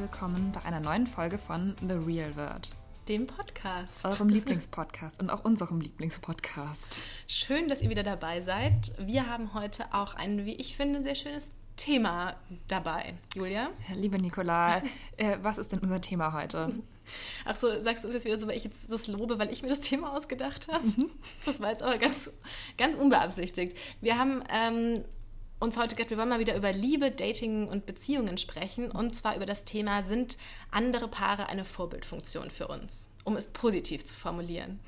willkommen bei einer neuen Folge von The Real Word, dem Podcast. eurem Lieblingspodcast und auch unserem Lieblingspodcast. Schön, dass ihr wieder dabei seid. Wir haben heute auch ein, wie ich finde, sehr schönes Thema dabei. Julia? Liebe Nicola, äh, was ist denn unser Thema heute? Ach so, sagst du das jetzt wieder so, weil ich jetzt das lobe, weil ich mir das Thema ausgedacht habe? Mhm. Das war jetzt aber ganz, ganz unbeabsichtigt. Wir haben ähm, uns heute gedacht, wir wollen mal wieder über Liebe, Dating und Beziehungen sprechen. Und zwar über das Thema, sind andere Paare eine Vorbildfunktion für uns? Um es positiv zu formulieren.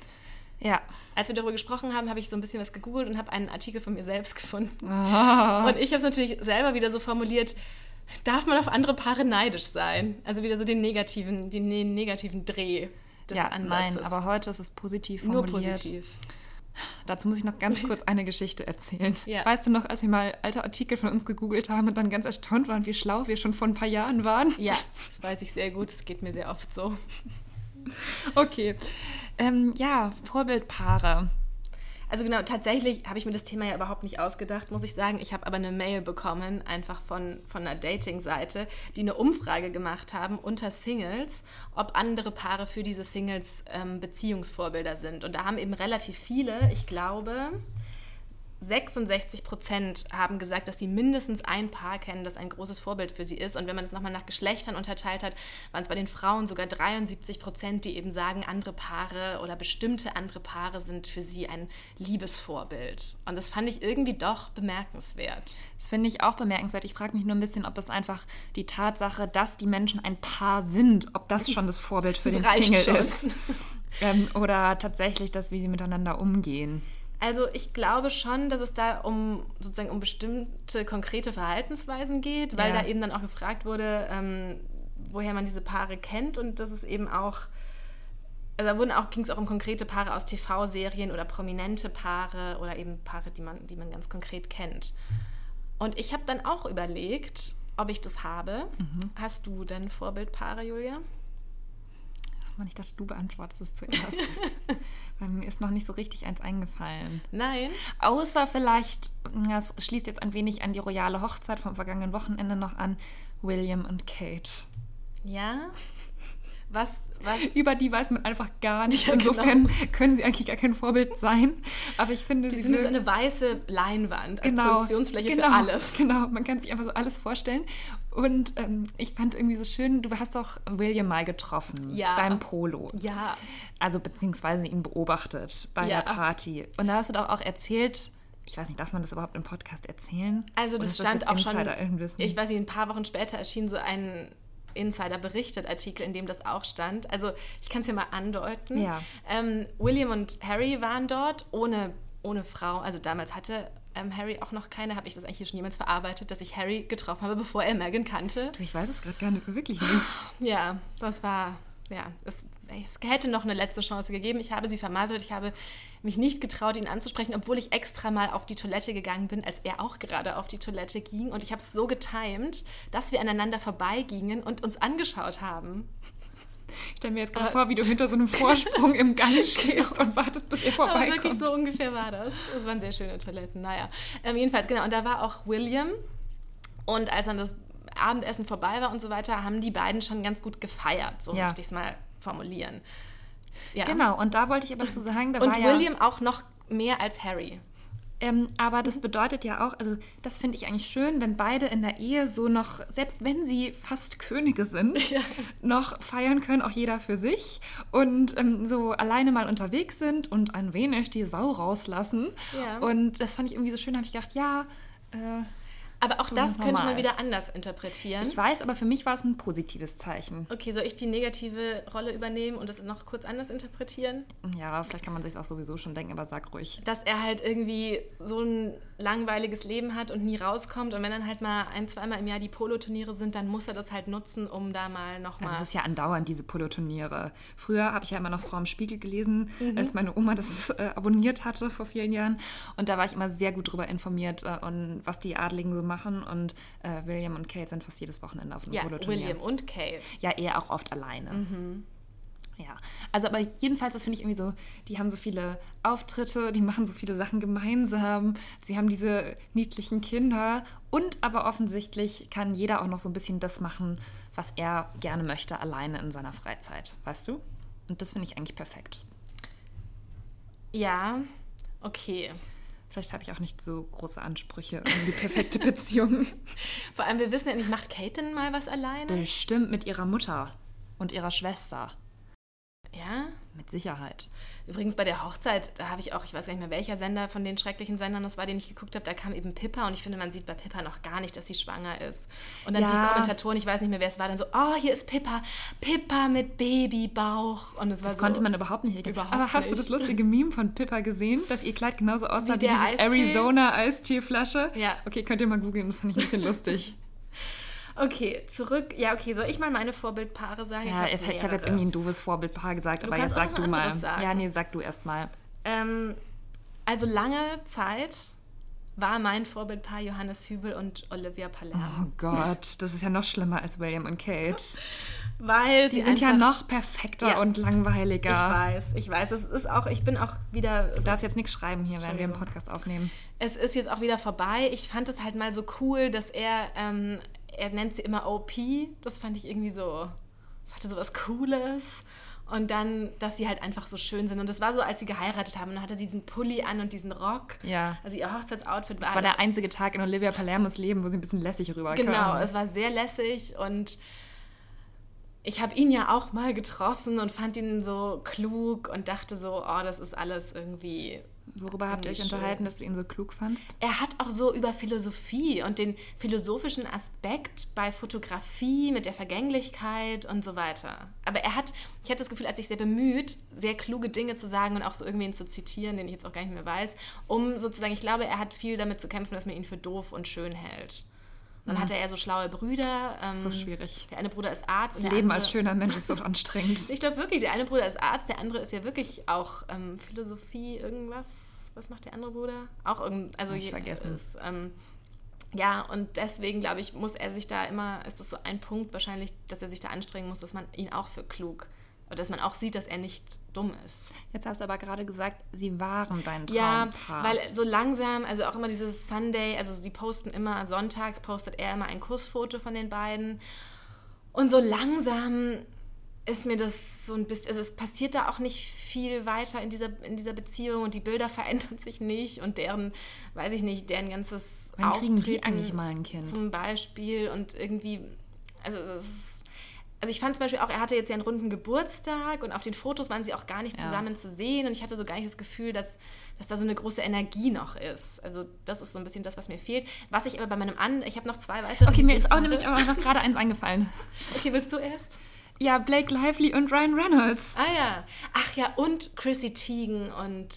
Ja. Als wir darüber gesprochen haben, habe ich so ein bisschen was gegoogelt und habe einen Artikel von mir selbst gefunden. Ah. Und ich habe es natürlich selber wieder so formuliert, darf man auf andere Paare neidisch sein? Also wieder so den negativen, den ne- negativen Dreh des Ja, Ansatzes. nein, aber heute ist es positiv nur formuliert. positiv. Dazu muss ich noch ganz kurz eine Geschichte erzählen. Ja. Weißt du noch, als wir mal alte Artikel von uns gegoogelt haben und dann ganz erstaunt waren, wie schlau wir schon vor ein paar Jahren waren? Ja, das weiß ich sehr gut. Das geht mir sehr oft so. Okay. Ähm, ja, Vorbildpaare. Also genau, tatsächlich habe ich mir das Thema ja überhaupt nicht ausgedacht, muss ich sagen. Ich habe aber eine Mail bekommen, einfach von, von einer Dating-Seite, die eine Umfrage gemacht haben unter Singles, ob andere Paare für diese Singles ähm, Beziehungsvorbilder sind. Und da haben eben relativ viele, ich glaube, 66 Prozent haben gesagt, dass sie mindestens ein Paar kennen, das ein großes Vorbild für sie ist. Und wenn man das nochmal nach Geschlechtern unterteilt hat, waren es bei den Frauen sogar 73 Prozent, die eben sagen, andere Paare oder bestimmte andere Paare sind für sie ein Liebesvorbild. Und das fand ich irgendwie doch bemerkenswert. Das finde ich auch bemerkenswert. Ich frage mich nur ein bisschen, ob das einfach die Tatsache, dass die Menschen ein Paar sind, ob das schon das Vorbild für Das den Single schon. ist. Ähm, oder tatsächlich das, wie sie miteinander umgehen. Also ich glaube schon, dass es da um sozusagen um bestimmte konkrete Verhaltensweisen geht, weil Ja. da eben dann auch gefragt wurde, ähm, woher man diese Paare kennt und das ist eben auch, also da wurden auch, ging es auch um konkrete Paare aus TV-Serien oder prominente Paare oder eben Paare, die man, die man ganz konkret kennt. Und ich habe dann auch überlegt, ob ich das habe. Hast du denn Vorbildpaare, Julia? Mann, ich dachte, du beantwortest es zuerst. Weil mir ist noch nicht so richtig eins eingefallen. Nein? Außer vielleicht, das schließt jetzt ein wenig an die royale Hochzeit vom vergangenen Wochenende noch an, William und Kate. Ja? Was, was? Über die weiß man einfach gar nicht. Ja, genau. Insofern können sie eigentlich gar kein Vorbild sein. Aber ich finde, Die sie sind so eine weiße Leinwand als genau, Produktionsfläche genau, für alles. Genau, man kann sich einfach so alles vorstellen. Und ähm, ich fand irgendwie so schön, du hast doch William mal getroffen Ja. beim Polo. Ja, Also beziehungsweise ihn beobachtet bei Ja. der Party. Und da hast du doch auch erzählt, ich weiß nicht, darf man das überhaupt im Podcast erzählen? also das stand jetzt auch schon, ich weiß nicht, ein paar Wochen später erschien so ein Insider berichtet Artikel, in dem das auch stand. Also ich kann es ja mal andeuten. Ja. Ähm, William und Harry waren dort ohne, ohne Frau. Also damals hatte ähm, Harry auch noch keine. Habe ich das eigentlich hier schon jemals verarbeitet, dass ich Harry getroffen habe, bevor er Meghan kannte? Du, ich weiß es gerade gar nicht, wirklich nicht. Ja, das war, ja, es, es hätte noch eine letzte Chance gegeben. Ich habe sie vermasselt. Ich habe mich nicht getraut, ihn anzusprechen, obwohl ich extra mal auf die Toilette gegangen bin, als er auch gerade auf die Toilette ging. Und ich habe es so getimt, dass wir aneinander vorbeigingen und uns angeschaut haben. Ich stelle mir jetzt gerade Aber- vor, wie du hinter so einem Vorsprung im Gang stehst und wartest, bis er Aber vorbeikommt. wirklich so ungefähr war das. Es waren sehr schöne Toiletten. Naja, ähm, jedenfalls, genau. Und da war auch William. Und als dann das Abendessen vorbei war und so weiter, haben die beiden schon ganz gut gefeiert. So Ja. möchte ich es mal formulieren. Ja. Genau, und da wollte ich aber zu sagen, da Und war ja, William auch noch mehr als Harry. Ähm, aber das bedeutet ja auch, also das finde ich eigentlich schön, wenn beide in der Ehe so noch, selbst wenn sie fast Könige sind, Ja. noch feiern können, auch jeder für sich und ähm, so alleine mal unterwegs sind und ein wenig die Sau rauslassen. Ja. Und das fand ich irgendwie so schön, habe ich gedacht, ja, äh, Aber auch So das könnte normal. man wieder anders interpretieren. ich weiß, aber für mich war es ein positives Zeichen. Okay, soll ich die negative Rolle übernehmen und das noch kurz anders interpretieren? Ja, vielleicht kann man sich auch sowieso schon denken, aber sag ruhig. Dass er halt irgendwie so ein langweiliges Leben hat und nie rauskommt. Und wenn dann halt mal ein, zweimal im Jahr die Poloturniere sind, dann muss er das halt nutzen, um da mal nochmal. Also das ist ja andauernd, diese Poloturniere. Früher habe ich ja immer noch Frau im Spiegel gelesen, Mhm. als meine Oma das äh, abonniert hatte vor vielen Jahren. Und da war ich immer sehr gut darüber informiert, äh, und was die Adligen so machen. Und äh, William und Kate sind fast jedes Wochenende auf einem ja, Poloturnier. William und Kate. Ja, er auch oft alleine. Mhm. Ja, also aber jedenfalls, das finde ich irgendwie so, die haben so viele Auftritte, die machen so viele Sachen gemeinsam, sie haben diese niedlichen Kinder und aber offensichtlich kann jeder auch noch so ein bisschen das machen, was er gerne möchte, alleine in seiner Freizeit, weißt du? Und das finde ich eigentlich perfekt. Ja, okay. Vielleicht habe ich auch nicht so große Ansprüche an die perfekte Beziehung. Vor allem, wir wissen ja nicht, macht Kate denn mal was alleine? Bestimmt mit ihrer Mutter und ihrer Schwester. Ja? Mit Sicherheit. Übrigens bei der Hochzeit, da habe ich auch, ich weiß gar nicht mehr, welcher Sender von den schrecklichen Sendern das war, den ich geguckt habe, da kam eben Pippa und ich finde, man sieht bei Pippa noch gar nicht, dass sie schwanger ist. Und dann Ja. die Kommentatoren, ich weiß nicht mehr, wer es war, dann so, oh, hier ist Pippa, Pippa mit Babybauch. Und es war Das so, konnte man überhaupt nicht erkennen. Überhaupt Aber hast du nicht. das lustige Meme von Pippa gesehen, dass ihr Kleid genauso aussah Wie wie, Eistee? Arizona-Eisteeflasche? Ja. Okay, könnt ihr mal googeln, das fand ich ein bisschen lustig. Okay, zurück. Ja, okay, soll ich mal meine Vorbildpaare sagen? Ja, hab jetzt, ich habe jetzt mehrere. irgendwie ein doofes Vorbildpaar gesagt, Du aber jetzt sag du mal. sagen. Ja, nee, sag du erst mal. Ähm, also lange Zeit war mein Vorbildpaar Johannes Hübel und Olivia Palermo. Oh Gott, das ist ja noch schlimmer als William und Kate. Weil Die sie sind ja einfach- noch perfekter Ja. und Ich langweiliger. weiß, ich weiß. Es ist auch, ich bin auch wieder. Du darfst ist, jetzt nichts schreiben hier, während wir einen. Podcast aufnehmen. es ist jetzt auch wieder vorbei. Ich fand es halt mal so cool, dass er, ähm, er nennt sie immer OP. Das fand ich irgendwie so, das hatte so was Cooles. Und dann, dass sie halt einfach so schön sind. Und das war so, als sie geheiratet haben. Und dann hatte sie diesen Pulli an und diesen Rock. Ja. Also ihr Hochzeitsoutfit war. Das war der einzige Tag in Olivia Palermos Leben, wo sie ein bisschen lässig rüberkam. Genau, es war sehr lässig und ich habe ihn ja auch mal getroffen und fand ihn so klug und dachte so, oh, das ist alles irgendwie. Worüber habt ihr euch unterhalten, dass du ihn so klug fandst? Er hat auch so über Philosophie und den philosophischen Aspekt bei Fotografie mit der Vergänglichkeit und so weiter. Aber er hat, ich hatte das Gefühl, er hat sich sehr bemüht, sehr kluge Dinge zu sagen und auch so irgendwen zu zitieren, den ich jetzt auch gar nicht mehr weiß, um sozusagen, ich glaube, er hat viel damit zu kämpfen, dass man ihn für doof und schön hält. Dann hatte er so schlaue Brüder. Ähm, Mhm. So schwierig. Der eine Bruder ist Arzt. Das Leben andere, als schöner Mensch ist so anstrengend. Ich glaube wirklich, der eine Bruder ist Arzt, der andere ist ja wirklich auch ähm, Philosophie, irgendwas. Was macht der andere Bruder? Auch irgend, also ich vergessen. Ist, ähm, ja, und deswegen glaube ich, muss er sich da immer, ist das so ein Punkt wahrscheinlich, dass er sich da anstrengen muss, dass man ihn auch für klug, oder dass man auch sieht, dass er nicht dumm ist. Jetzt hast du aber gerade gesagt, sie waren dein Ja, Traumpaar. weil so langsam, also auch immer dieses Sunday, also die posten immer, sonntags postet er immer ein Kussfoto von den beiden. Und so langsam ist mir das so ein bisschen, also es passiert da auch nicht viel weiter in dieser, in dieser Beziehung und die Bilder verändern sich nicht und deren, weiß ich nicht, deren ganzes Wann kriegen die Auftreten eigentlich mal ein Kind? Zum Beispiel und irgendwie, also es ist, also ich fand zum Beispiel auch, er hatte jetzt ja einen runden Geburtstag und auf den Fotos waren sie auch gar nicht Ja. zusammen zu sehen und ich hatte so gar nicht das Gefühl, dass, dass da so eine große Energie noch ist. Also das ist so ein bisschen das, was mir fehlt. Was ich aber bei meinem An, ich habe noch zwei weitere. Okay, mir ist auch nämlich aber noch gerade eins eingefallen. Okay, willst du erst? Ja, Blake Lively und Ryan Reynolds. Ah ja. Ach ja, und Chrissy Teigen und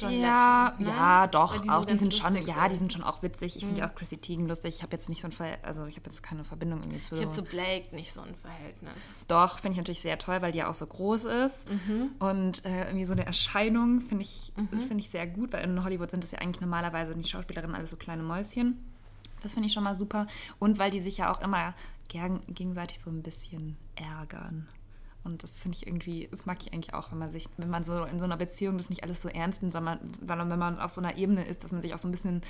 John ja, Legend. Nein? ja, doch, die auch die sind schon, ja, sind. Mhm. die sind schon auch witzig. Ich finde ja auch Chrissy Teigen lustig. Ich habe jetzt nicht so ein Ver also ich habe jetzt keine Verbindung irgendwie zu. Ich habe zu Blake nicht so ein Verhältnis. Doch, finde ich natürlich sehr toll, weil die ja auch so groß ist. Mhm. Und äh, irgendwie so eine Erscheinung finde ich, finde ich sehr gut, weil in Hollywood sind das ja eigentlich normalerweise die Schauspielerinnen alles so kleine Mäuschen. Das finde ich schon mal super. Und weil die sich ja auch immer gegenseitig so ein bisschen ärgern. Und das finde ich irgendwie, das mag ich eigentlich auch, wenn man sich, wenn man so in so einer Beziehung das nicht alles so ernst nimmt, sondern wenn man auf so einer Ebene ist, dass man sich auch so ein bisschen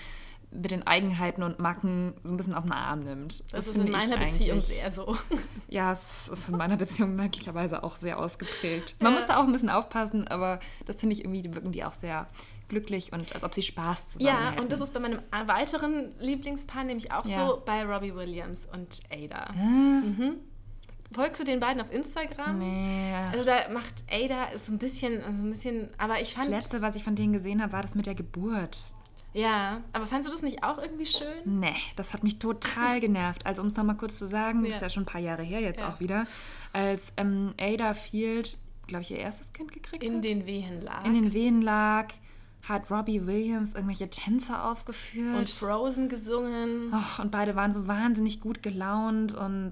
mit den Eigenheiten und Macken so ein bisschen auf den Arm nimmt. Das, ist finde in meiner Beziehung sehr so. ja, es ist in meiner Beziehung möglicherweise auch sehr ausgeprägt. Man Ja. muss da auch ein bisschen aufpassen, aber das finde ich irgendwie, die wirken die auch sehr glücklich und als ob sie Spaß zusammen Ja, hätten. und das ist bei meinem weiteren Lieblingspaar nämlich auch Ja. so bei Robbie Williams und Ada. Ah, Folgst du den beiden auf Instagram? nee. Also da macht Ada ist so ein bisschen, also ein bisschen, aber ich Das fand, letzte, was ich von denen gesehen habe, war das mit der Geburt. ja, aber fandst du das nicht auch irgendwie schön? Nee, das hat mich total genervt. Also um es nochmal kurz zu sagen, das ist Ja. ja schon ein paar Jahre her jetzt Ja. auch wieder, als ähm, Ada Field, glaube ich, ihr erstes Kind gekriegt In hat. den Wehen lag. in den Wehen lag, hat Robbie Williams irgendwelche Tänze aufgeführt. und Frozen gesungen. Och, und beide waren so wahnsinnig gut gelaunt und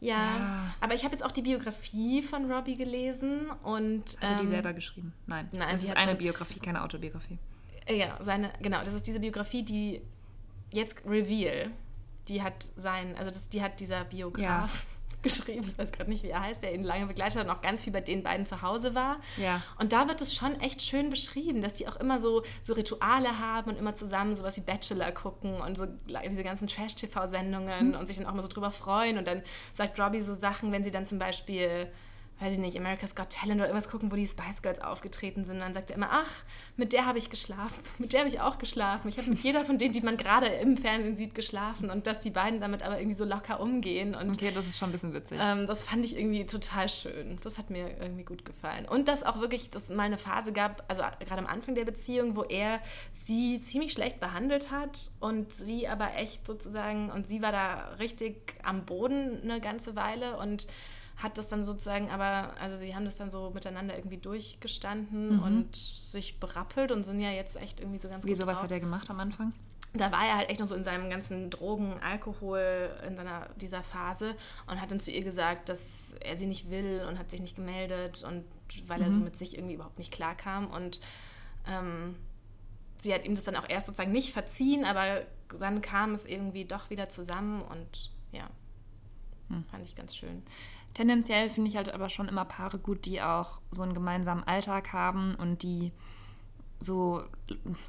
Ja, Ja. aber ich habe jetzt auch die Biografie von Robbie gelesen und hat er die ähm, selber geschrieben? Nein. nein, das ist eine so- Biografie, keine Autobiografie. Äh, Genau, seine, genau, das ist diese Biografie, die jetzt Reveal, die hat sein, also das, die hat dieser Biograf geschrieben, ich weiß gerade nicht, wie er heißt, der ihn lange begleitet hat und auch ganz viel bei den beiden zu Hause war. Ja. Und da wird es schon echt schön beschrieben, dass die auch immer so, so Rituale haben und immer zusammen sowas wie Bachelor gucken und so diese ganzen Trash-TV-Sendungen mhm. und sich dann auch mal so drüber freuen. Und dann sagt Robbie so Sachen, wenn sie dann zum Beispiel weiß ich nicht, America's Got Talent oder irgendwas gucken, wo die Spice Girls aufgetreten sind. Und dann sagt er immer, ach, mit der habe ich geschlafen, mit der habe ich auch geschlafen. Ich habe mit jeder von denen, die man gerade im Fernsehen sieht, geschlafen. Und dass die beiden damit aber irgendwie so locker umgehen. Und, okay, das ist schon ein bisschen witzig. Ähm, das fand ich irgendwie total schön. Das hat mir irgendwie gut gefallen. Und dass auch wirklich, dass es mal eine Phase gab, also gerade am Anfang der Beziehung, wo er sie ziemlich schlecht behandelt hat und sie aber echt sozusagen, und sie war da richtig am Boden eine ganze Weile und hat das dann sozusagen aber, also sie haben das dann so miteinander irgendwie durchgestanden mhm. und sich berappelt und sind ja jetzt echt irgendwie so ganz Wie sowas hat er gemacht am Anfang? Da war er halt echt noch so in seinem ganzen Drogen, Alkohol, in seiner, dieser Phase und hat dann zu ihr gesagt, dass er sie nicht will und hat sich nicht gemeldet und weil mhm. er so mhm. mit sich irgendwie überhaupt nicht klarkam und ähm, sie hat ihm das dann auch erst sozusagen nicht verziehen, aber dann kam es irgendwie doch wieder zusammen und ja, hm. fand ich ganz schön. Tendenziell finde ich halt aber schon immer Paare gut, die auch so einen gemeinsamen Alltag haben und die so,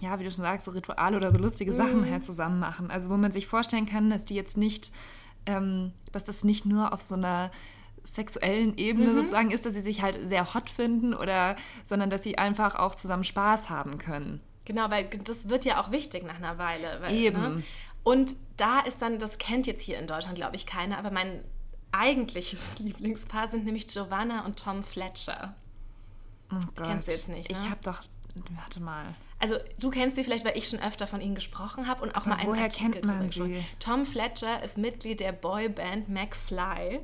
ja, wie du schon sagst, so Rituale oder so lustige Sachen mhm. halt zusammen machen. Also wo man sich vorstellen kann, dass die jetzt nicht, ähm, dass das nicht nur auf so einer sexuellen Ebene mhm. sozusagen ist, dass sie sich halt sehr hot finden oder, sondern dass sie einfach auch zusammen Spaß haben können. Genau, weil das wird ja auch wichtig nach einer Weile. Weil, Eben. Ne? Und da ist dann, das kennt jetzt hier in Deutschland, glaube ich, keiner, aber mein eigentliches Lieblingspaar sind nämlich Giovanna und Tom Fletcher. Oh Gott. Kennst du jetzt nicht, ne? Ich habe doch, warte mal. Also du kennst sie vielleicht, weil ich schon öfter von ihnen gesprochen habe und auch Aber mal einen woher Artikel kennt man sie? Tom Fletcher ist Mitglied der Boyband McFly.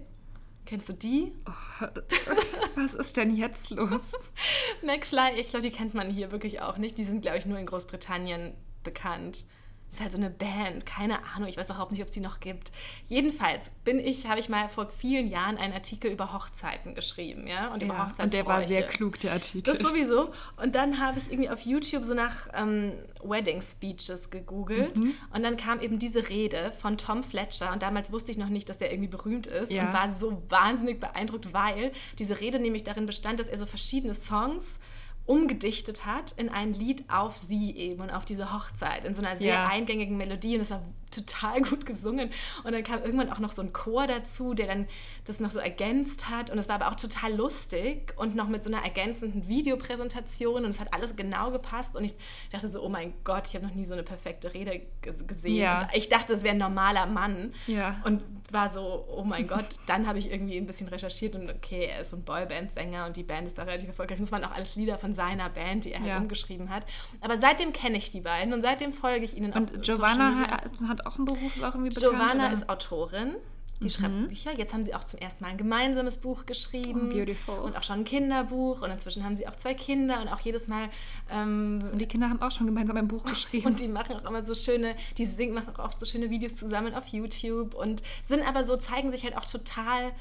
Kennst du die? Oh, was ist denn jetzt los? McFly, ich glaube, die kennt man hier wirklich auch nicht. Die sind, glaube ich, nur in Großbritannien bekannt ist halt so eine Band, keine Ahnung, ich weiß überhaupt nicht, ob es die noch gibt. Jedenfalls bin ich, habe ich mal vor vielen Jahren einen Artikel über Hochzeiten geschrieben, ja, und über ja, Und der war sehr klug, der Artikel. Das sowieso. Und dann habe ich irgendwie auf YouTube so nach ähm, Wedding Speeches gegoogelt mhm. und dann kam eben diese Rede von Tom Fletcher und damals wusste ich noch nicht, dass der irgendwie berühmt ist ja. und war so wahnsinnig beeindruckt, weil diese Rede nämlich darin bestand, dass er so verschiedene Songs umgedichtet hat in ein Lied auf sie eben und auf diese Hochzeit in so einer sehr ja. eingängigen Melodie und es war total gut gesungen und dann kam irgendwann auch noch so ein Chor dazu, der dann das noch so ergänzt hat und es war aber auch total lustig und noch mit so einer ergänzenden Videopräsentation und es hat alles genau gepasst und ich dachte so, oh mein Gott, ich habe noch nie so eine perfekte Rede gesehen. Ja. ich dachte, es wäre ein normaler Mann ja. und war so, oh mein Gott, dann habe ich irgendwie ein bisschen recherchiert und okay, er ist so ein Boyband-Sänger und die Band ist da relativ erfolgreich. Und es waren auch alles Lieder von seiner Band, die er halt ja. umgeschrieben hat. Aber seitdem kenne ich die beiden und seitdem folge ich ihnen und auch. Und Giovanna hat, auch einen Beruf, auch irgendwie bekannt. Giovanna oder? ist Autorin. Die mhm. schreibt Bücher. Jetzt haben sie auch zum ersten Mal ein gemeinsames Buch geschrieben. Oh, beautiful. Und auch schon ein Kinderbuch. Und inzwischen haben sie auch zwei Kinder und auch jedes Mal. Ähm, und die Kinder haben auch schon gemeinsam ein Buch geschrieben. und die machen auch immer so schöne, die singen, machen auch oft so schöne Videos zusammen auf YouTube und sind aber so, zeigen sich halt auch total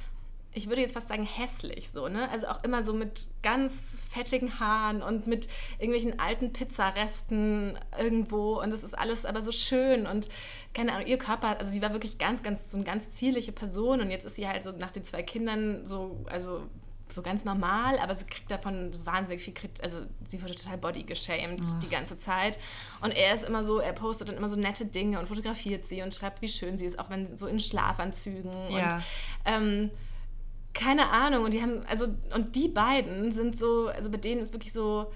ich würde jetzt fast sagen, hässlich so, ne? Also auch immer so mit ganz fettigen Haaren und mit irgendwelchen alten Pizzaresten irgendwo und das ist alles aber so schön und keine Ahnung, ihr Körper, also sie war wirklich ganz, ganz, so eine ganz zierliche Person und jetzt ist sie halt so nach den zwei Kindern so, also so ganz normal, aber sie kriegt davon wahnsinnig viel Kritik, also sie wurde total body geshamed oh. die ganze Zeit und er ist immer so, er postet dann immer so nette Dinge und fotografiert sie und schreibt, wie schön sie ist, auch wenn so in Schlafanzügen ja. und ähm, keine Ahnung. Und die haben, also, und die beiden sind so, also bei denen ist wirklich so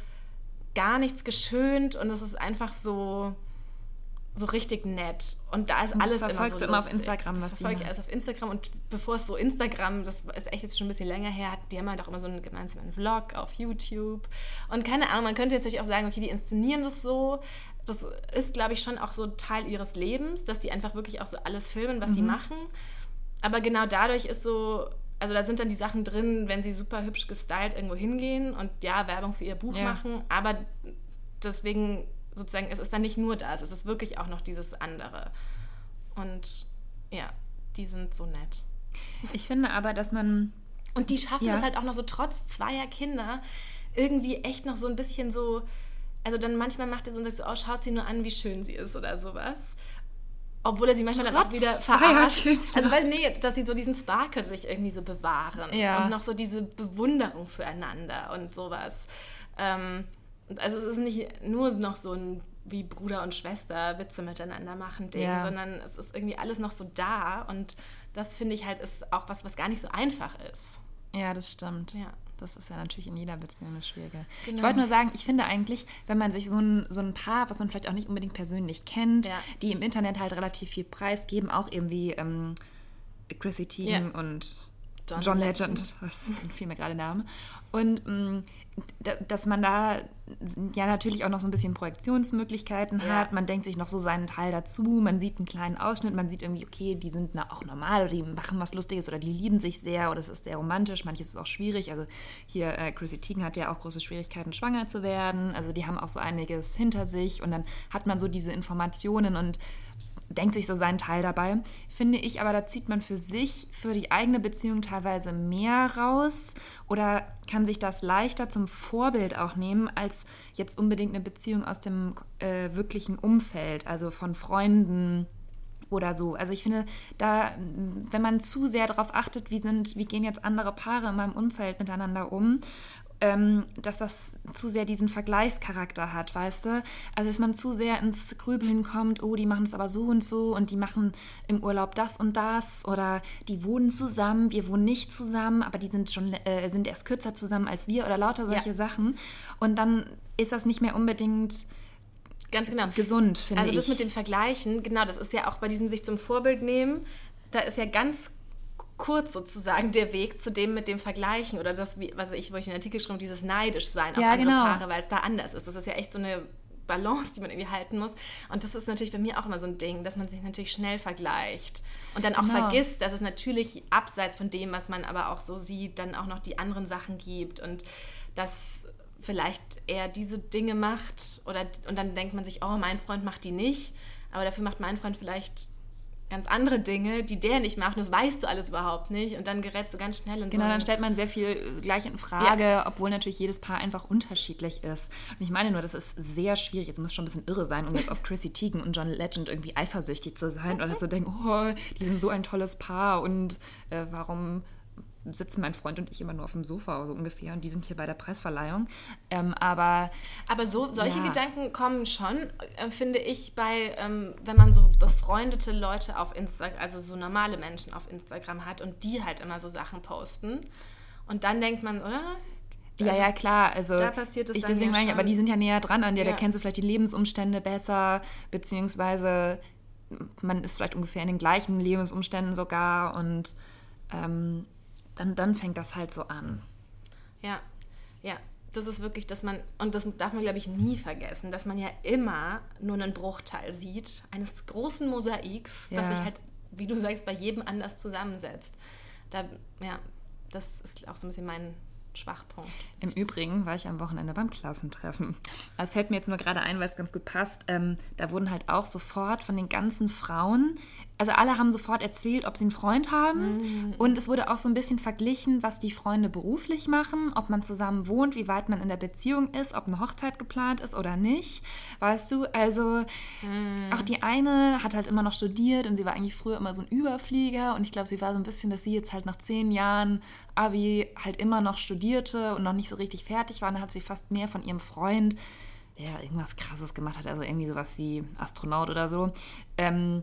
gar nichts geschönt und es ist einfach so, so richtig nett. Und da ist und alles immer so du immer auf Instagram. Das verfolge ich alles auf Instagram. Und bevor es so Instagram, das ist echt jetzt schon ein bisschen länger her, die haben halt auch immer so einen gemeinsamen Vlog auf YouTube. Und keine Ahnung, man könnte jetzt natürlich auch sagen, okay, die inszenieren das so. Das ist, glaube ich, schon auch so Teil ihres Lebens, dass die einfach wirklich auch so alles filmen, was mhm. die machen. Aber genau dadurch ist so, also da sind dann die Sachen drin, wenn sie super hübsch gestylt irgendwo hingehen und ja, Werbung für ihr Buch ja. machen, aber deswegen sozusagen, es ist dann nicht nur das, es ist wirklich auch noch dieses andere. Und ja, die sind so nett. Ich finde aber, dass man. Und die schaffen ja. es halt auch noch so trotz zweier Kinder irgendwie echt noch so ein bisschen so. Also dann manchmal macht er so und sagt so, oh, schaut sie nur an, wie schön sie ist oder sowas. Obwohl er sie manchmal dann auch wieder verarscht. Also weil nee, dass sie so diesen Sparkle sich irgendwie so bewahren Ja. und noch so diese Bewunderung füreinander und sowas. Ähm, also es ist nicht nur noch so ein wie Bruder und Schwester Witze miteinander machen Ding, Ja. sondern es ist irgendwie alles noch so da und das finde ich halt ist auch was, was gar nicht so einfach ist. Ja, das stimmt. Ja. Das ist ja natürlich in jeder Beziehung eine schwierige. Genau. Ich wollte nur sagen, ich finde eigentlich, wenn man sich so ein, so ein Paar, was man vielleicht auch nicht unbedingt persönlich kennt, Ja. die im Internet halt relativ viel preisgeben, auch irgendwie ähm, Chrissy Teigen Ja. und John John, Legend. Legend, das fiel mir gerade der Name. Und mh, da, dass man da ja natürlich auch noch so ein bisschen Projektionsmöglichkeiten Ja. hat. Man denkt sich noch so seinen Teil dazu. Man sieht einen kleinen Ausschnitt. Man sieht irgendwie, okay, die sind na, auch normal oder die machen was Lustiges oder die lieben sich sehr oder es ist sehr romantisch. Manches ist auch schwierig. Also hier, äh, Chrissy Teigen hat ja auch große Schwierigkeiten, schwanger zu werden. Also die haben auch so einiges hinter sich und dann hat man so diese Informationen und denkt sich so seinen Teil dabei. Finde ich aber, da zieht man für sich, für die eigene Beziehung teilweise mehr raus oder kann sich das leichter zum Vorbild auch nehmen, als jetzt unbedingt eine Beziehung aus dem äh, wirklichen Umfeld, also von Freunden oder so. Also ich finde, da, wenn man zu sehr darauf achtet, wie sind, wie gehen jetzt andere Paare in meinem Umfeld miteinander um, ähm, dass das zu sehr diesen Vergleichscharakter hat, weißt du? Also dass man zu sehr ins Grübeln kommt, oh, die machen es aber so und so und die machen im Urlaub das und das oder die wohnen zusammen, wir wohnen nicht zusammen, aber die sind schon äh, sind erst kürzer zusammen als wir oder lauter solche Ja. Sachen. Und dann ist das nicht mehr unbedingt Ganz genau. gesund, finde Also ich. das mit dem Vergleichen, genau, das ist ja auch bei diesem sich zum Vorbild nehmen, da ist ja ganz kurz sozusagen der Weg zu dem mit dem Vergleichen oder das, wie, was ich, wo ich den Artikel habe, dieses neidisch sein auf Ja, andere genau. Paare, weil es da anders ist. Das ist ja echt so eine Balance, die man irgendwie halten muss. Und das ist natürlich bei mir auch immer so ein Ding, dass man sich natürlich schnell vergleicht und dann auch Genau. vergisst, dass es natürlich abseits von dem, was man aber auch so sieht, dann auch noch die anderen Sachen gibt und dass vielleicht er diese Dinge macht oder und dann denkt man sich, oh, mein Freund macht die nicht, aber dafür macht mein Freund vielleicht ganz andere Dinge, die der nicht macht. Das weißt du alles überhaupt nicht. Und dann gerätst du ganz schnell in Genau, so dann stellt man sehr viel äh, gleich in Frage, obwohl natürlich jedes Paar einfach unterschiedlich ist. Und ich meine nur, das ist sehr schwierig. Es muss schon ein bisschen irre sein, um jetzt auf Chrissy Teigen und John Legend irgendwie eifersüchtig zu sein oder zu denken, oh, die sind so ein tolles Paar und äh, warum sitzen mein Freund und ich immer nur auf dem Sofa so ungefähr und die sind hier bei der Preisverleihung. Ähm, aber Aber so, solche Ja. Gedanken kommen schon, äh, finde ich, bei, ähm, wenn man so befreundete Leute auf Instagram, also so normale Menschen auf Instagram hat und die halt immer so Sachen posten. Und dann denkt man, oder? Ja, Also, ja, klar. Also da passiert es ich deswegen ja meine ich, aber die sind ja näher dran an dir. Da Ja. kennst du vielleicht die Lebensumstände besser, beziehungsweise man ist vielleicht ungefähr in den gleichen Lebensumständen sogar und ähm, dann, dann fängt das halt so an. Ja, ja. Das ist wirklich, dass man, und das darf man, glaube ich, nie vergessen, dass man ja immer nur einen Bruchteil sieht eines großen Mosaiks, das Ja. sich halt, wie du sagst, bei jedem anders zusammensetzt. Da, ja, das ist auch so ein bisschen mein Schwachpunkt. Im Übrigen war ich am Wochenende beim Klassentreffen. Es fällt mir jetzt nur gerade ein, weil es ganz gut passt. Ähm, da wurden halt auch sofort von den ganzen Frauen, also alle haben sofort erzählt, ob sie einen Freund haben. Und es wurde auch so ein bisschen verglichen, was die Freunde beruflich machen, ob man zusammen wohnt, wie weit man in der Beziehung ist, ob eine Hochzeit geplant ist oder nicht. Weißt du, also auch die eine hat halt immer noch studiert und sie war eigentlich früher immer so ein Überflieger. Und ich glaube, sie war so ein bisschen, dass sie jetzt halt nach zehn Jahren Abi halt immer noch studierte und noch nicht so richtig fertig war. Und dann hat sie fast mehr von ihrem Freund, der irgendwas Krasses gemacht hat, also irgendwie sowas wie Astronaut oder so, ähm,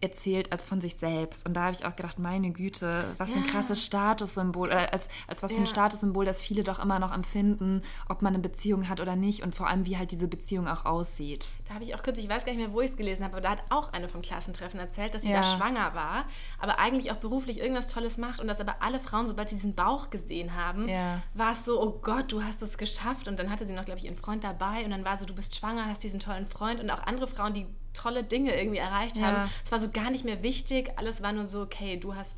erzählt als von sich selbst. Und da habe ich auch gedacht, meine Güte, was für ein krasses Statussymbol, äh, als, als was für ein Ja. Statussymbol, das viele doch immer noch empfinden, ob man eine Beziehung hat oder nicht und vor allem, wie halt diese Beziehung auch aussieht. Da habe ich auch kürzlich, ich weiß gar nicht mehr, wo ich es gelesen habe, aber da hat auch eine vom Klassentreffen erzählt, dass sie Ja. da schwanger war, aber eigentlich auch beruflich irgendwas Tolles macht und dass aber alle Frauen, sobald sie diesen Bauch gesehen haben, Ja. war es so, oh Gott, du hast es geschafft. Und dann hatte sie noch, glaube ich, ihren Freund dabei und dann war so, du bist schwanger, hast diesen tollen Freund und auch andere Frauen, die tolle Dinge irgendwie erreicht Ja. haben. Es war so gar nicht mehr wichtig, alles war nur so, okay, du hast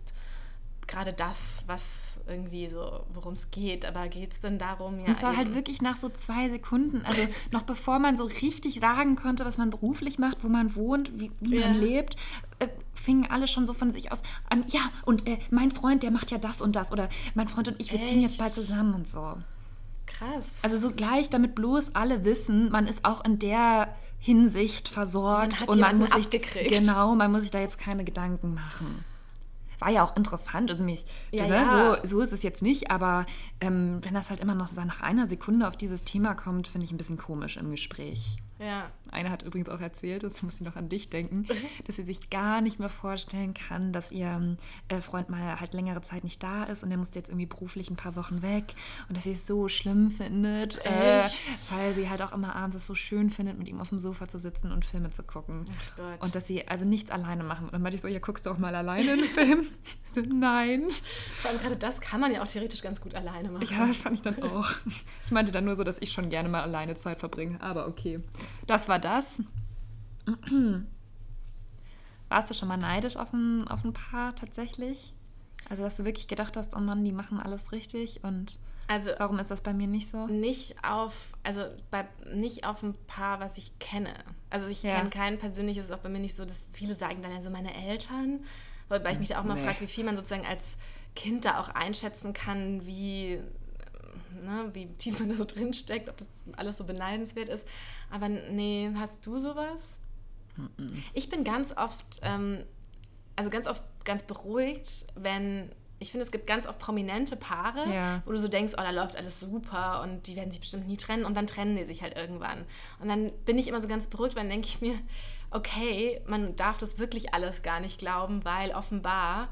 gerade das, was irgendwie so, worum es geht, aber geht es denn darum? Ja, Und es war halt eben. wirklich nach so zwei Sekunden, also noch bevor man so richtig sagen konnte, was man beruflich macht, wo man wohnt, wie, wie Ja. man lebt, äh, fingen alle schon so von sich aus an, ja, und äh, mein Freund, der macht ja das und das oder mein Freund und ich, wir ziehen jetzt Echt? bald zusammen und so. krass. Also so gleich, damit bloß alle wissen, man ist auch in der Hinsicht versorgt Man und man muss sich genau, man muss sich da jetzt keine Gedanken machen. War ja auch interessant, also mich, Ja, ne, ja. So, so ist es jetzt nicht, aber ähm, wenn das halt immer noch nach einer Sekunde auf dieses Thema kommt, finde ich ein bisschen komisch im Gespräch. Ja. Eine hat übrigens auch erzählt, das muss ich noch an dich denken, dass sie sich gar nicht mehr vorstellen kann, dass ihr äh, Freund mal halt längere Zeit nicht da ist und der musste jetzt irgendwie beruflich ein paar Wochen weg und dass sie es so schlimm findet, äh, weil sie halt auch immer abends es so schön findet, mit ihm auf dem Sofa zu sitzen und Filme zu gucken. Ach Gott. Und dass sie also nichts alleine machen. Und dann meinte ich so, ja, guckst du auch mal alleine einen Film? so, nein. Vor allem gerade das kann man ja auch theoretisch ganz gut alleine machen. Ja, das fand ich dann auch. Ich meinte dann nur so, dass ich schon gerne mal alleine Zeit verbringe. Aber okay. Das war das. Warst du schon mal neidisch auf ein, auf ein Paar tatsächlich? Also, dass du wirklich gedacht hast, oh Mann, die machen alles richtig und Also warum ist das bei mir nicht so? nicht auf, also bei, nicht auf ein Paar, was ich kenne. Also ich Ja. kenne kein persönliches, ist auch bei mir nicht so, dass viele sagen dann ja so meine Eltern, wobei ich mich da auch mal Nee. frage, wie viel man sozusagen als Kind da auch einschätzen kann, wie, ne, wie tief man da so drin steckt, ob das alles so beneidenswert ist. Aber nee, hast du sowas? Ich bin ganz oft, ähm, also ganz oft ganz beruhigt, wenn ich finde, es gibt ganz oft prominente Paare, Ja. wo du so denkst, oh, da läuft alles super und die werden sich bestimmt nie trennen und dann trennen die sich halt irgendwann. Und dann bin ich immer so ganz beruhigt, weil dann denke ich mir, okay, man darf das wirklich alles gar nicht glauben, weil offenbar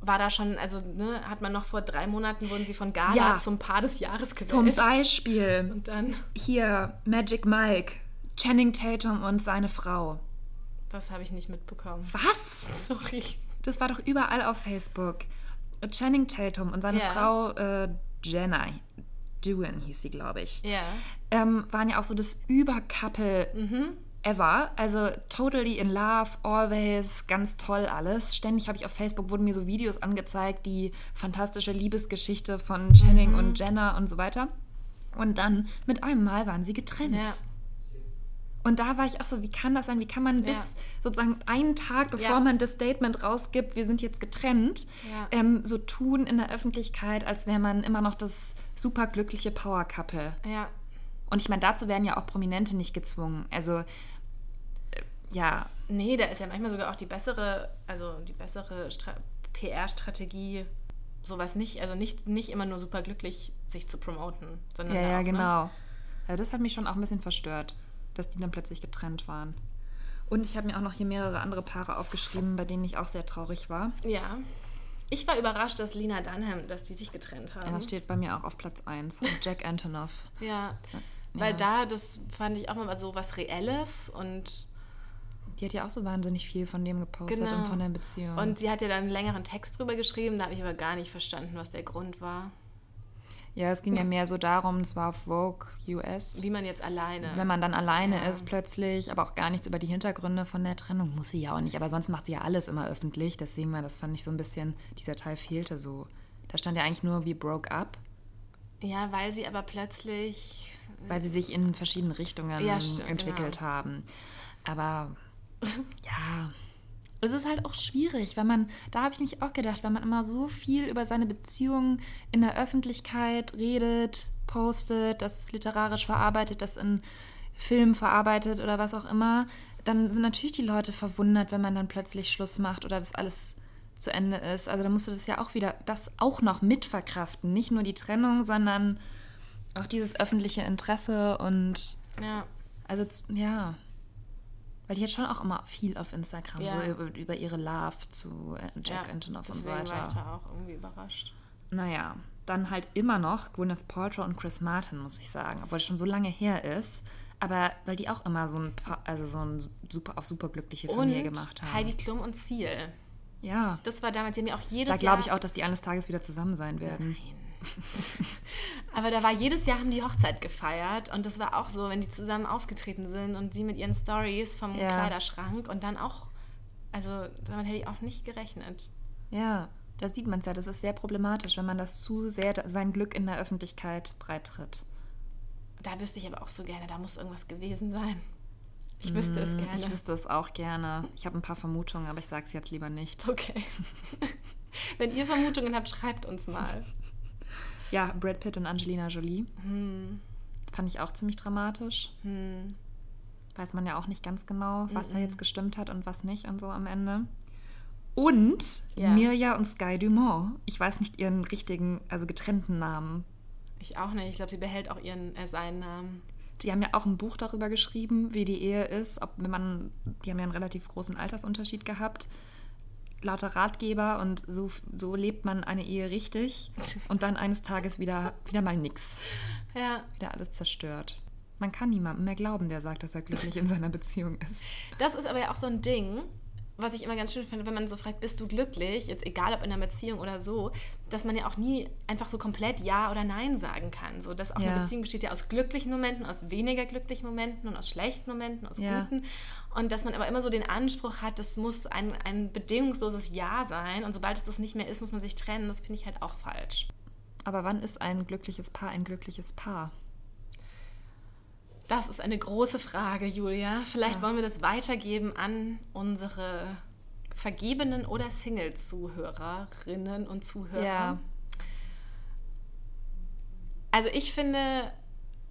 war da schon, also ne, hat man noch vor drei Monaten wurden sie von Gala Ja. zum Paar des Jahres Zum gewählt. Beispiel Und dann, hier Magic Mike, Channing Tatum und seine Frau. das habe ich nicht mitbekommen. Was? Sorry. Das war doch überall auf Facebook. Channing Tatum und seine Ja. Frau äh, Jenna Dewan hieß sie, glaube ich. Ja. ähm, waren ja auch so das Übercouple ever. Also totally in love, always, ganz toll alles. Ständig habe ich auf Facebook, wurden mir so Videos angezeigt, die fantastische Liebesgeschichte von Channing und Jenna und so weiter. Und dann mit einem Mal waren sie getrennt. Ja. Und da war ich auch so, wie kann das sein? Wie kann man bis Ja. sozusagen einen Tag, bevor Ja. man das Statement rausgibt, wir sind jetzt getrennt, Ja. ähm, so tun in der Öffentlichkeit, als wäre man immer noch das superglückliche Power-Couple. Ja. Und ich meine, dazu werden ja auch Prominente nicht gezwungen. Also, ja, Nee, da ist ja manchmal sogar auch die bessere, also die bessere Stra PR-Strategie, sowas nicht, also nicht, nicht immer nur super glücklich sich zu promoten, sondern ja, ja, auch, Ne? genau. Also das hat mich schon auch ein bisschen verstört, dass die dann plötzlich getrennt waren. Und ich habe mir auch noch hier mehrere andere Paare aufgeschrieben, bei denen ich auch sehr traurig war. Ja. Ich war überrascht, dass Lina Dunham, dass die sich getrennt haben. Ja, das steht bei mir auch auf Platz 1. Und Jack Antonoff. Ja. Weil Ja. da, das fand ich auch mal so was Reelles und, Die hat ja auch so wahnsinnig viel von dem gepostet Genau. und von der Beziehung. und sie hat ja dann einen längeren Text drüber geschrieben, da habe ich aber gar nicht verstanden, was der Grund war. ja, es ging ja mehr so darum, es war auf Vogue US. Wie man jetzt alleine. Wenn man dann alleine Ja. ist plötzlich, aber auch gar nichts über die Hintergründe von der Trennung, muss sie ja auch nicht. Aber sonst macht sie ja alles immer öffentlich. Deswegen war das, fand ich so ein bisschen, dieser Teil fehlte so. Da stand ja eigentlich nur, wie broke up, ja, weil sie aber plötzlich. weil sie sich in verschiedene Richtungen Ja, stimmt, entwickelt genau. haben. Aber ja, es ist halt auch schwierig, wenn man, da habe ich mich auch gedacht, wenn man immer so viel über seine Beziehungen in der Öffentlichkeit redet, postet, das literarisch verarbeitet, das in Film verarbeitet oder was auch immer, dann sind natürlich die Leute verwundert, wenn man dann plötzlich Schluss macht oder das alles zu Ende ist. Also da musst du das ja auch wieder, das auch noch mitverkraften. Nicht nur die Trennung, sondern auch dieses öffentliche Interesse und Ja. also ja. Weil die hat schon auch immer viel auf Instagram, Ja. so über, über ihre Love zu äh, Jack ja, Antonoff und so deswegen war ich weiter. da auch irgendwie überrascht. Naja, dann halt immer noch Gwyneth Paltrow und Chris Martin, muss ich sagen, obwohl es schon so lange her ist. Aber weil die auch immer so ein, Pa- also so ein super auf superglückliche Familie Und gemacht haben. Heidi Klum und Ziel. ja, Das war damals, die haben ja auch jedes da glaube ich Jahr- auch, dass die eines Tages wieder zusammen sein werden. Aber da war jedes Jahr haben die Hochzeit gefeiert und das war auch so, wenn die zusammen aufgetreten sind und sie mit ihren Stories vom Ja. Kleiderschrank und dann auch, also damit hätte ich auch nicht gerechnet. Ja, da sieht man es ja. Das ist sehr problematisch, wenn man das zu sehr sein Glück in der Öffentlichkeit breitritt. Da wüsste ich aber auch so gerne, da muss irgendwas gewesen sein. Ich wüsste es gerne. Mm, Ich wüsste es auch gerne. Ich habe ein paar Vermutungen, aber ich sage es jetzt lieber nicht. Okay. wenn ihr Vermutungen habt, schreibt uns mal. Ja, Brad Pitt und Angelina Jolie. Hm, Fand ich auch ziemlich dramatisch. hm. weiß man ja auch nicht ganz genau, was mm -mm. da jetzt gestimmt hat und was nicht und so am Ende. Und ja. Mirja und Sky Dumont. Ich weiß nicht ihren richtigen, also getrennten Namen. Ich auch nicht. Ich glaube, sie behält auch ihren, äh, seinen Namen. Die haben ja auch ein Buch darüber geschrieben, wie die Ehe ist. Ob, wenn man, die haben ja einen relativ großen Altersunterschied gehabt. Lauter Ratgeber und so, so lebt man eine Ehe richtig. Und dann eines Tages wieder, wieder mal nix. Ja. Wieder alles zerstört. Man kann niemandem mehr glauben, der sagt, dass er glücklich in seiner Beziehung ist. Das ist aber ja auch so ein Ding was ich immer ganz schön finde, wenn man so fragt, bist du glücklich, jetzt egal ob in einer Beziehung oder so, dass man ja auch nie einfach so komplett Ja oder Nein sagen kann. So, dass auch ja. eine Beziehung besteht ja aus glücklichen Momenten, aus weniger glücklichen Momenten und aus schlechten Momenten, aus ja. guten. Und dass man aber immer so den Anspruch hat, das muss ein, ein bedingungsloses Ja sein. Und sobald es das nicht mehr ist, muss man sich trennen. Das finde ich halt auch falsch. Aber wann ist ein glückliches Paar ein glückliches Paar? Das ist eine große Frage, Julia. Vielleicht ja. wollen wir das weitergeben an unsere vergebenen oder Single-Zuhörerinnen und Zuhörer. Ja. Also ich finde,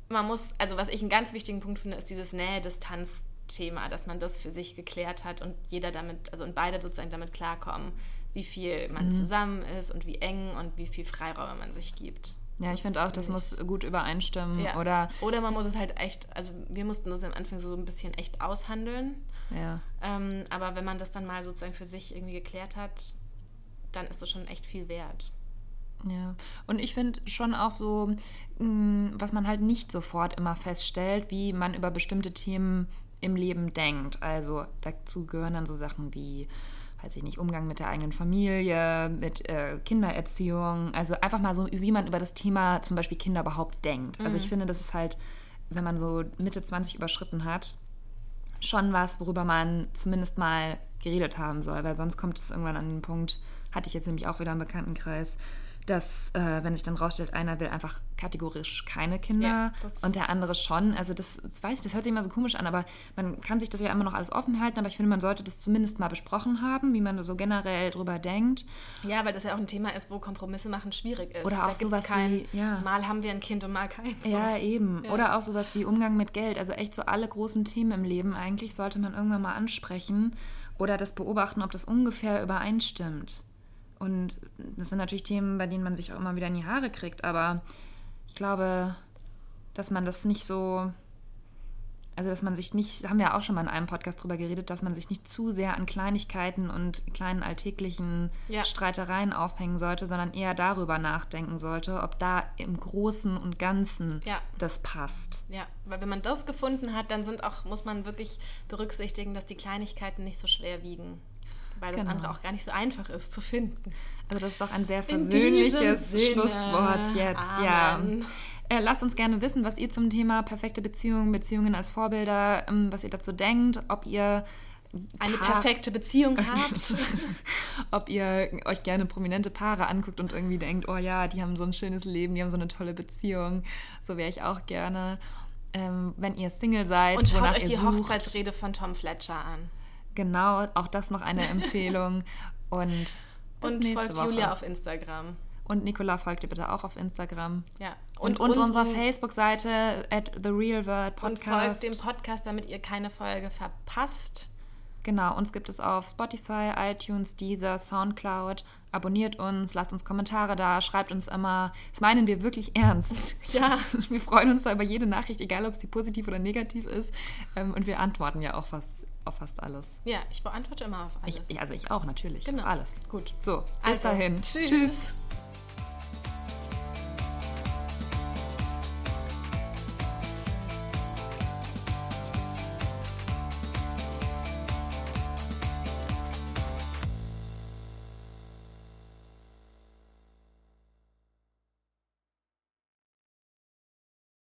man muss, also was ich einen ganz wichtigen Punkt finde, ist dieses Nähe-Distanz-Thema, dass man das für sich geklärt hat und jeder damit, also und beide sozusagen damit klarkommen, wie viel man mhm. zusammen ist und wie eng und wie viel Freiräume man sich gibt. Ja, ich finde auch, das muss gut übereinstimmen. Ja. Oder, oder man muss es halt echt, also wir mussten das am Anfang so ein bisschen echt aushandeln. Ja. Ähm, aber wenn man das dann mal sozusagen für sich irgendwie geklärt hat, dann ist das schon echt viel wert. Ja, und ich finde schon auch so, mm, was man halt nicht sofort immer feststellt, wie man über bestimmte Themen im Leben denkt. Also dazu gehören dann so Sachen wie weiß ich nicht, Umgang mit der eigenen Familie, mit äh, Kindererziehung. Also einfach mal so, wie man über das Thema zum Beispiel Kinder überhaupt denkt. Mhm. Also ich mhm. finde, das ist halt, wenn man so Mitte 20 überschritten hat, schon was, worüber man zumindest mal geredet haben soll, weil sonst kommt es irgendwann an den Punkt, hatte ich jetzt nämlich auch wieder im Bekanntenkreis, dass, äh, wenn sich dann rausstellt, einer will einfach kategorisch keine Kinder ja, und der andere schon. Also das, das weiß ich, das hört sich immer so komisch an, aber man kann sich das ja immer noch alles offen halten, aber ich finde, man sollte das zumindest mal besprochen haben, wie man so generell drüber denkt. Ja, weil das ja auch ein Thema ist, wo Kompromisse machen schwierig ist. Oder auch da sowas kein, wie, ja. mal haben wir ein Kind und mal keins. Ja, eben. Ja. Oder auch sowas wie Umgang mit Geld. Also echt so alle großen Themen im Leben eigentlich sollte man irgendwann mal ansprechen oder das beobachten, ob das ungefähr übereinstimmt. Und das sind natürlich Themen, bei denen man sich auch immer wieder in die Haare kriegt. Aber ich glaube, dass man das nicht so, also dass man sich nicht, haben wir auch schon mal in einem Podcast drüber geredet, dass man sich nicht zu sehr an Kleinigkeiten und kleinen alltäglichen ja. Streitereien aufhängen sollte, sondern eher darüber nachdenken sollte, ob da im Großen und Ganzen ja. das passt. Ja, weil wenn man das gefunden hat, dann sind auch, muss man wirklich berücksichtigen, dass die Kleinigkeiten nicht so schwer wiegen weil das genau. andere auch gar nicht so einfach ist zu finden. Also das ist doch ein sehr versöhnliches Schlusswort jetzt, Amen. ja. Äh, lasst uns gerne wissen, was ihr zum Thema perfekte Beziehungen, Beziehungen als Vorbilder, ähm, was ihr dazu denkt, ob ihr eine Paar perfekte Beziehung habt. ob ihr euch gerne prominente Paare anguckt und irgendwie denkt, oh ja, die haben so ein schönes Leben, die haben so eine tolle Beziehung. So wäre ich auch gerne. Ähm, wenn ihr Single seid, und schaut euch die sucht. Hochzeitsrede von Tom Fletcher an. Genau, auch das noch eine Empfehlung. Und, und folgt Woche. Julia auf Instagram. Und Nicola folgt ihr bitte auch auf Instagram. Ja. Und, und, und unserer Facebook-Seite at The Real World Podcast. Und folgt dem Podcast, damit ihr keine Folge verpasst. Genau, uns gibt es auf Spotify, iTunes, Deezer, Soundcloud. Abonniert uns, lasst uns Kommentare da, schreibt uns immer. Das meinen wir wirklich ernst. ja. Wir freuen uns da über jede Nachricht, egal ob sie positiv oder negativ ist. Ähm, und wir antworten ja auch fast auf fast alles. Ja, ich beantworte immer auf alles. Ich, also ich auch, natürlich. Genau. Auf alles. Gut. So, bis also, dahin. Tschüss. tschüss.